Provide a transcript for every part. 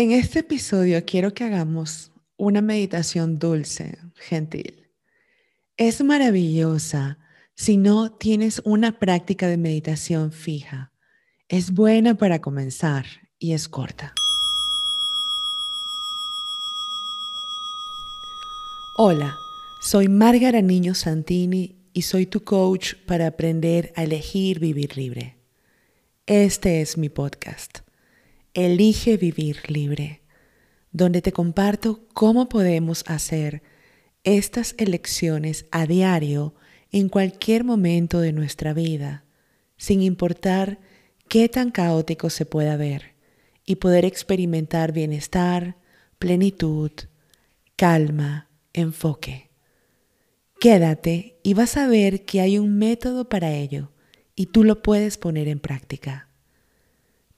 En este episodio quiero que hagamos una meditación dulce, gentil. Es maravillosa si no tienes una práctica de meditación fija. Es buena para comenzar y es corta. Hola, soy Márgara Niño Santini y soy tu coach para aprender a elegir vivir libre. Este es mi podcast Elige vivir libre, donde te comparto cómo podemos hacer estas elecciones a diario en cualquier momento de nuestra vida, sin importar qué tan caótico se pueda ver, y poder experimentar bienestar, plenitud, calma, enfoque. Quédate y vas a ver que hay un método para ello y tú lo puedes poner en práctica.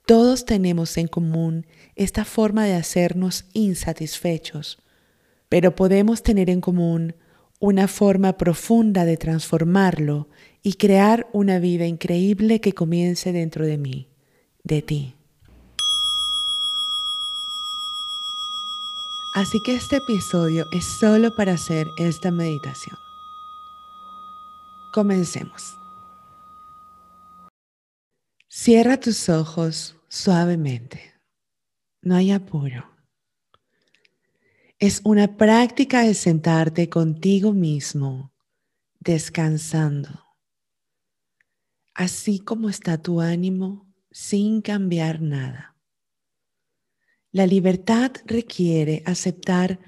Todos tenemos en común esta forma de hacernos insatisfechos, pero podemos tener en común una forma profunda de transformarlo y crear una vida increíble que comience dentro de mí, de ti. Así que este episodio es solo para hacer esta meditación. Comencemos. Cierra tus ojos suavemente. No hay apuro. Es una práctica de sentarte contigo mismo, descansando, así como está tu ánimo, sin cambiar nada. La libertad requiere aceptar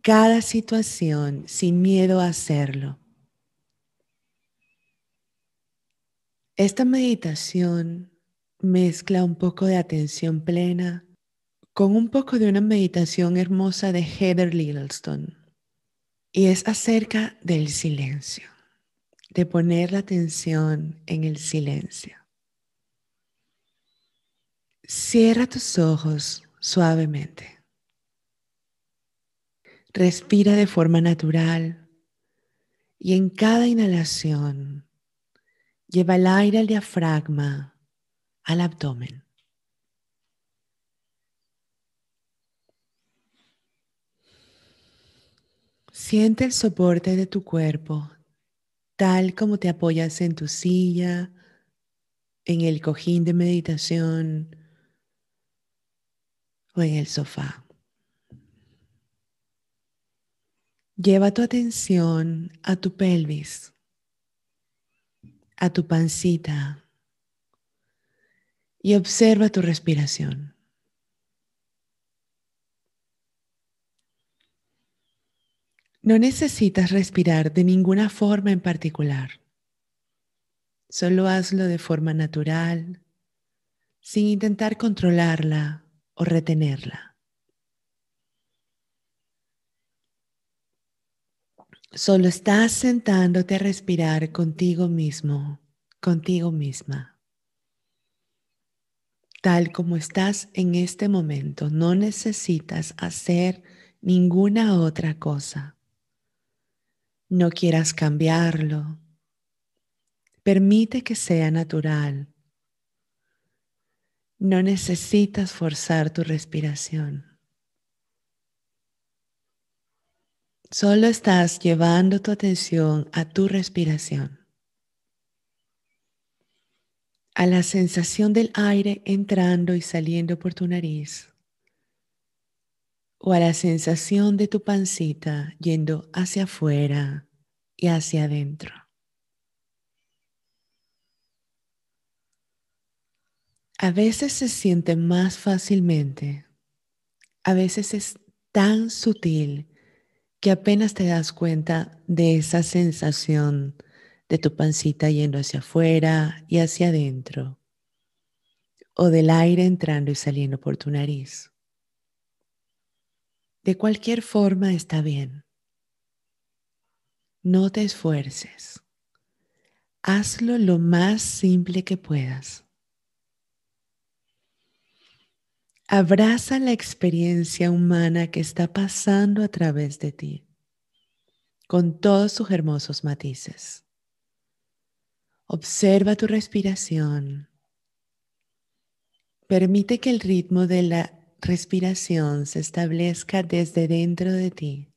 cada situación sin miedo a hacerlo. Esta meditación mezcla un poco de atención plena con un poco de una meditación hermosa de Heather Littleton. Y es acerca del silencio, de poner la atención en el silencio. Cierra tus ojos suavemente. Respira de forma natural y en cada inhalación lleva el aire al diafragma al abdomen. Siente el soporte de tu cuerpo tal como te apoyas en tu silla, en el cojín de meditación o en el sofá. Lleva tu atención a tu pelvis, a tu pancita y observa tu respiración. No necesitas respirar de ninguna forma en particular. Solo hazlo de forma natural, sin intentar controlarla o retenerla. Solo estás sentándote a respirar contigo mismo, contigo misma tal como estás en este momento. No necesitas hacer ninguna otra cosa. No quieras cambiarlo. Permite que sea natural. No necesitas forzar tu respiración. Solo estás llevando tu atención a tu respiración a la sensación del aire entrando y saliendo por tu nariz o a la sensación de tu pancita yendo hacia afuera y hacia adentro. A veces se siente más fácilmente, a veces es tan sutil que apenas te das cuenta de esa sensación de tu pancita yendo hacia afuera y hacia adentro, o del aire entrando y saliendo por tu nariz. De cualquier forma está bien. No te esfuerces. Hazlo lo más simple que puedas. Abraza la experiencia humana que está pasando a través de ti, con todos sus hermosos matices. Observa tu respiración. Permite que el ritmo de la respiración se establezca desde dentro de ti.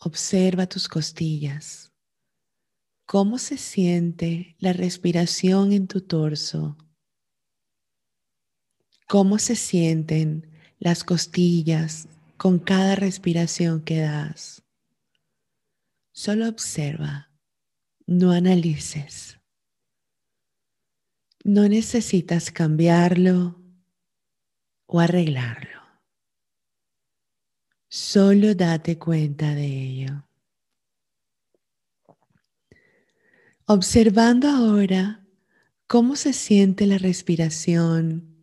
Observa tus costillas. ¿Cómo se siente la respiración en tu torso? ¿Cómo se sienten las costillas con cada respiración que das? Solo observa, no analices. No necesitas cambiarlo o arreglarlo. Solo date cuenta de ello. Observando ahora cómo se siente la respiración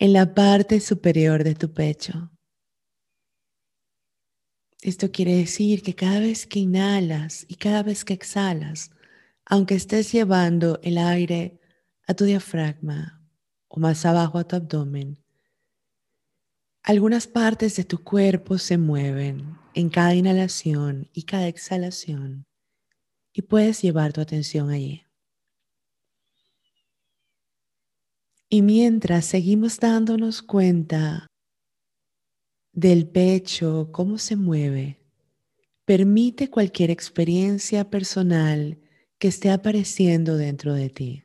en la parte superior de tu pecho. Esto quiere decir que cada vez que inhalas y cada vez que exhalas, aunque estés llevando el aire a tu diafragma o más abajo a tu abdomen, algunas partes de tu cuerpo se mueven en cada inhalación y cada exhalación y puedes llevar tu atención allí. Y mientras seguimos dándonos cuenta del pecho, cómo se mueve, permite cualquier experiencia personal que esté apareciendo dentro de ti.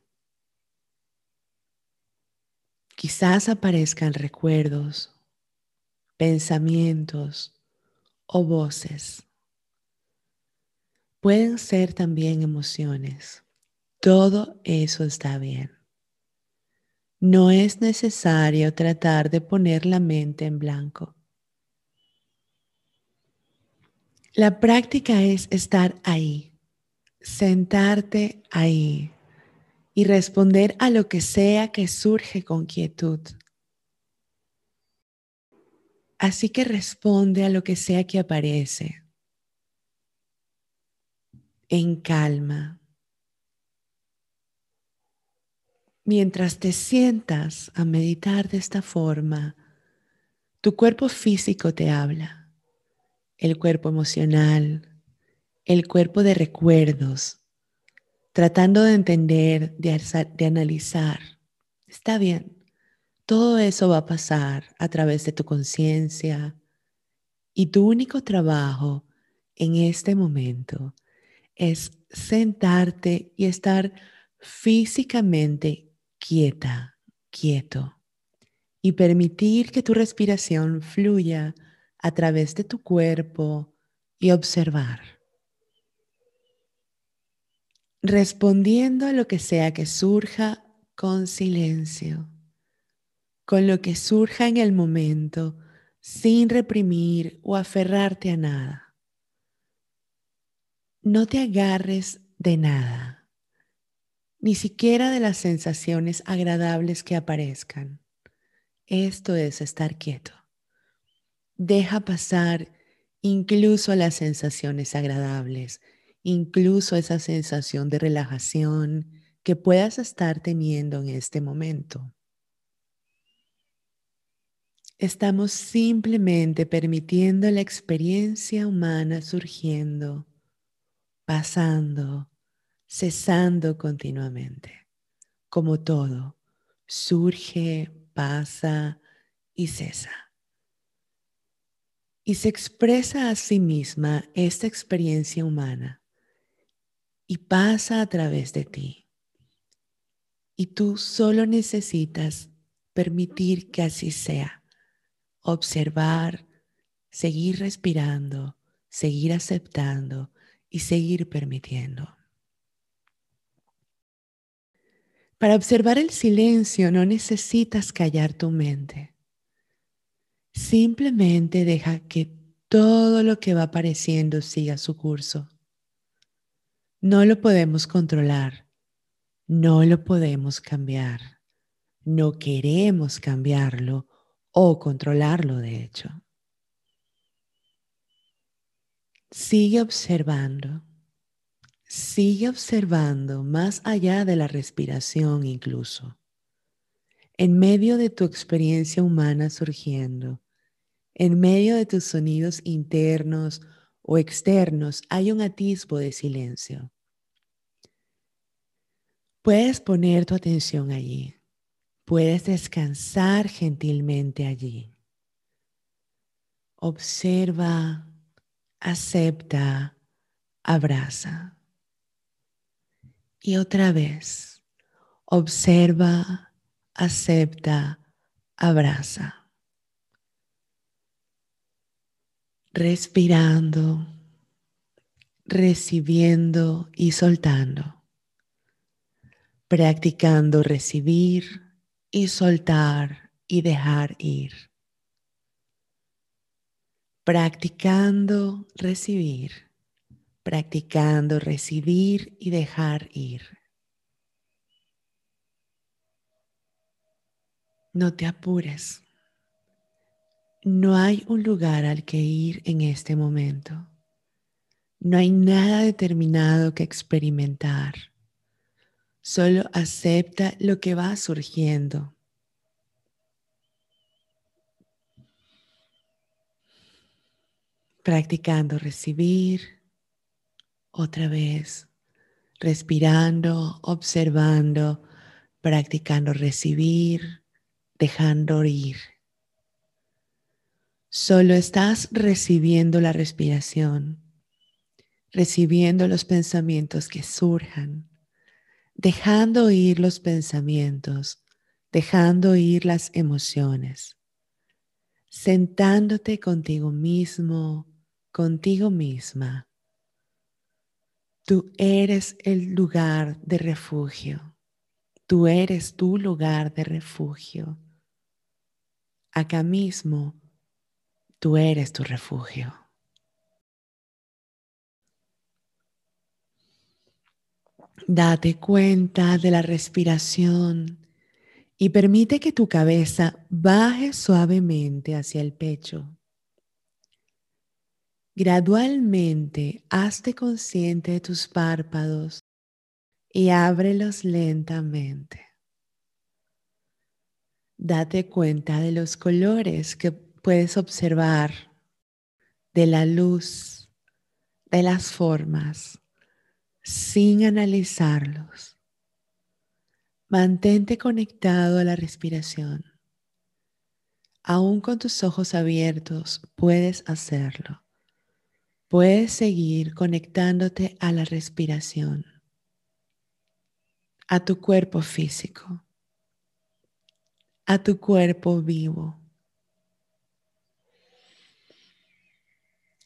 Quizás aparezcan recuerdos, pensamientos o voces. Pueden ser también emociones. Todo eso está bien. No es necesario tratar de poner la mente en blanco. La práctica es estar ahí, sentarte ahí y responder a lo que sea que surge con quietud. Así que responde a lo que sea que aparece en calma. Mientras te sientas a meditar de esta forma, tu cuerpo físico te habla, el cuerpo emocional, el cuerpo de recuerdos, tratando de entender, de, analizar. Está bien. Todo eso va a pasar a través de tu conciencia y tu único trabajo en este momento es sentarte y estar físicamente quieta, quieto y permitir que tu respiración fluya a través de tu cuerpo y observar. Respondiendo a lo que sea que surja con silencio con lo que surja en el momento, sin reprimir o aferrarte a nada. No te agarres de nada, ni siquiera de las sensaciones agradables que aparezcan. Esto es estar quieto. Deja pasar incluso las sensaciones agradables, incluso esa sensación de relajación que puedas estar teniendo en este momento. Estamos simplemente permitiendo la experiencia humana surgiendo, pasando, cesando continuamente. Como todo, surge, pasa y cesa. Y se expresa a sí misma esta experiencia humana y pasa a través de ti. Y tú solo necesitas permitir que así sea observar, seguir respirando, seguir aceptando y seguir permitiendo. Para observar el silencio no necesitas callar tu mente. Simplemente deja que todo lo que va apareciendo siga su curso. No lo podemos controlar, no lo podemos cambiar, no queremos cambiarlo o controlarlo, de hecho. Sigue observando, sigue observando más allá de la respiración incluso, en medio de tu experiencia humana surgiendo, en medio de tus sonidos internos o externos, hay un atisbo de silencio. Puedes poner tu atención allí Puedes descansar gentilmente allí. Observa, acepta, abraza. Y otra vez, observa, acepta, abraza. Respirando, recibiendo y soltando. Practicando recibir y soltar y dejar ir. Practicando recibir practicando recibir y dejar ir. No te apures. No hay un lugar al que ir en este momento. No hay nada determinado que experimentar. Solo acepta lo que va surgiendo. Practicando recibir otra vez, respirando, observando, practicando recibir, dejando ir. Solo estás recibiendo la respiración, recibiendo los pensamientos que surjan, dejando ir los pensamientos, dejando ir las emociones, sentándote contigo mismo, contigo misma Tú eres el lugar de refugio. Tú eres tu lugar de refugio. Acá mismo, tú eres tu refugio. Date cuenta de la respiración y permite que tu cabeza baje suavemente hacia el pecho. Gradualmente hazte consciente de tus párpados y ábrelos lentamente. Date cuenta de los colores que puedes observar, de la luz, de las formas, sin analizarlos. Mantente conectado a la respiración. Aún con tus ojos abiertos puedes hacerlo. Puedes seguir conectándote a la respiración, a tu cuerpo físico, a tu cuerpo vivo.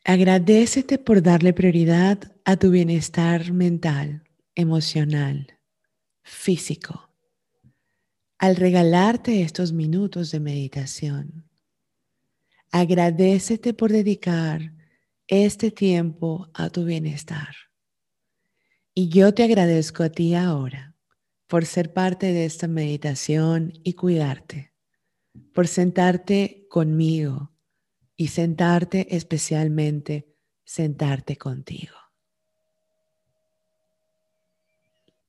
Agradecete por darle prioridad a tu bienestar mental, emocional, físico, al regalarte estos minutos de meditación. Agradecete por dedicar este tiempo a tu bienestar. Y yo te agradezco a ti ahora por ser parte de esta meditación y cuidarte, por sentarte conmigo y sentarte especialmente, sentarte contigo.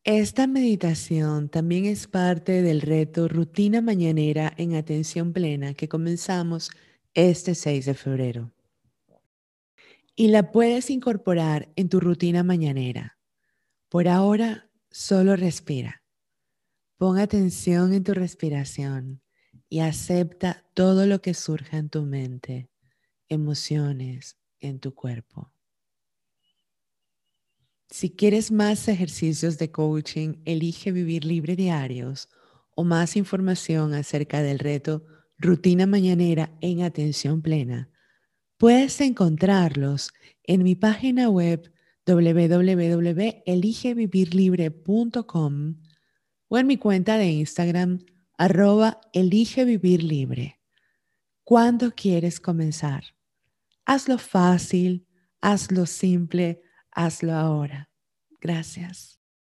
Esta meditación también es parte del reto Rutina Mañanera en Atención Plena que comenzamos este 6 de febrero y la puedes incorporar en tu rutina mañanera. Por ahora, solo respira. Pon atención en tu respiración y acepta todo lo que surja en tu mente, emociones, en tu cuerpo. Si quieres más ejercicios de coaching, elige vivir libre diarios o más información acerca del reto Rutina Mañanera en Atención Plena Puedes encontrarlos en mi página web www.eligevivirlibre.com o en mi cuenta de Instagram arroba eligevivirlibre. ¿Cuándo quieres comenzar? Hazlo fácil, hazlo simple, hazlo ahora. Gracias.